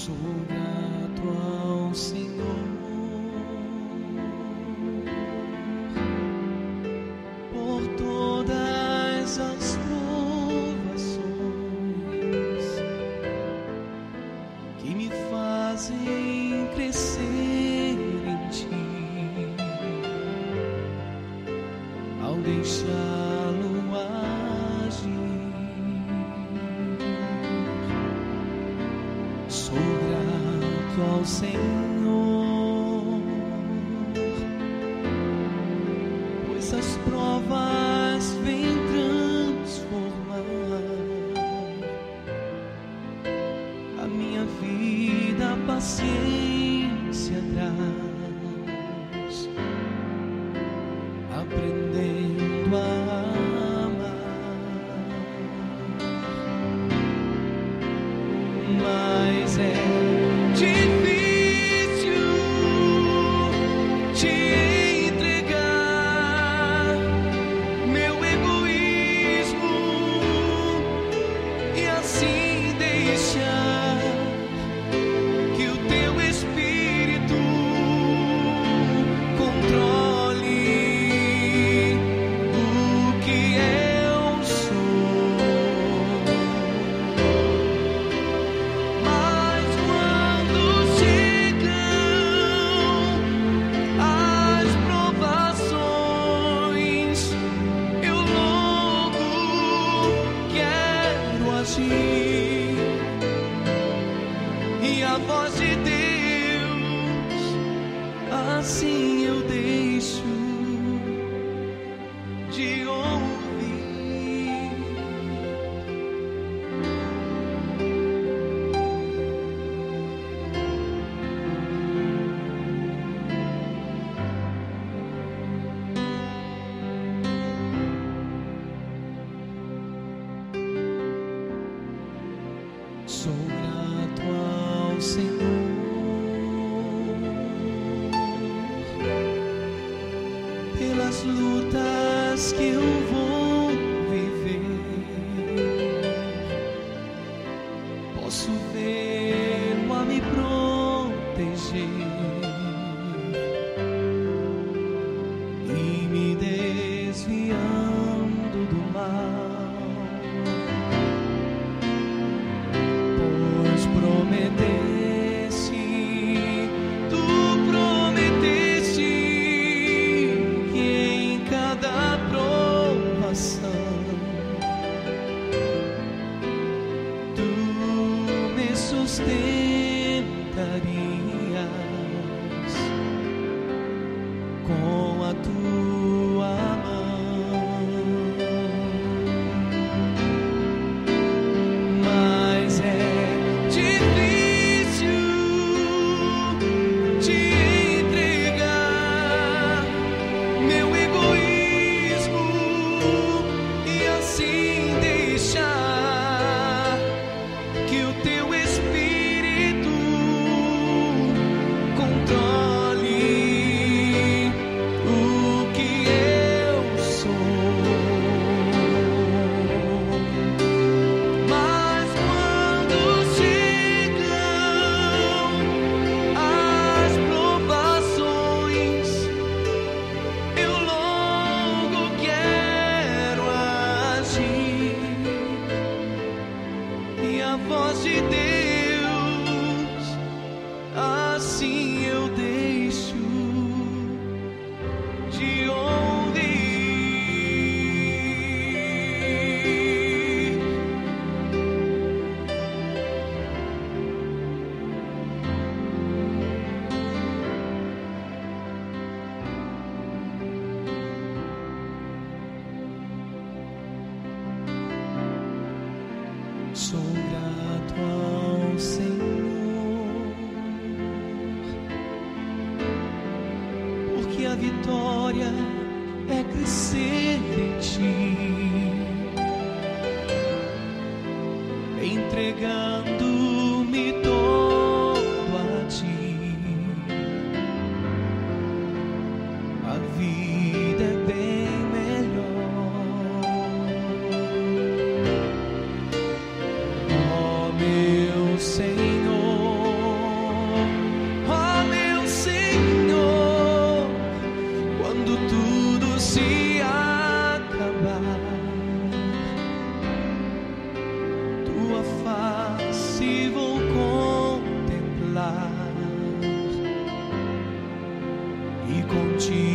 Sou grato ao Senhor por todas as provações que me fazem crescer em Ti. Ao deixá-lo ao Senhor, pois as provas vêm transformar a minha vida, a paciência traz, aprendendo a agir e a voz de Deus assim eu deixo Sou grato ao Senhor pelas lutas que eu a voz de Deus assim eu deixo de ouvir. Sou vitória é crescer em Ti, entregando-me se acabar. Tua face vou contemplar e contigo.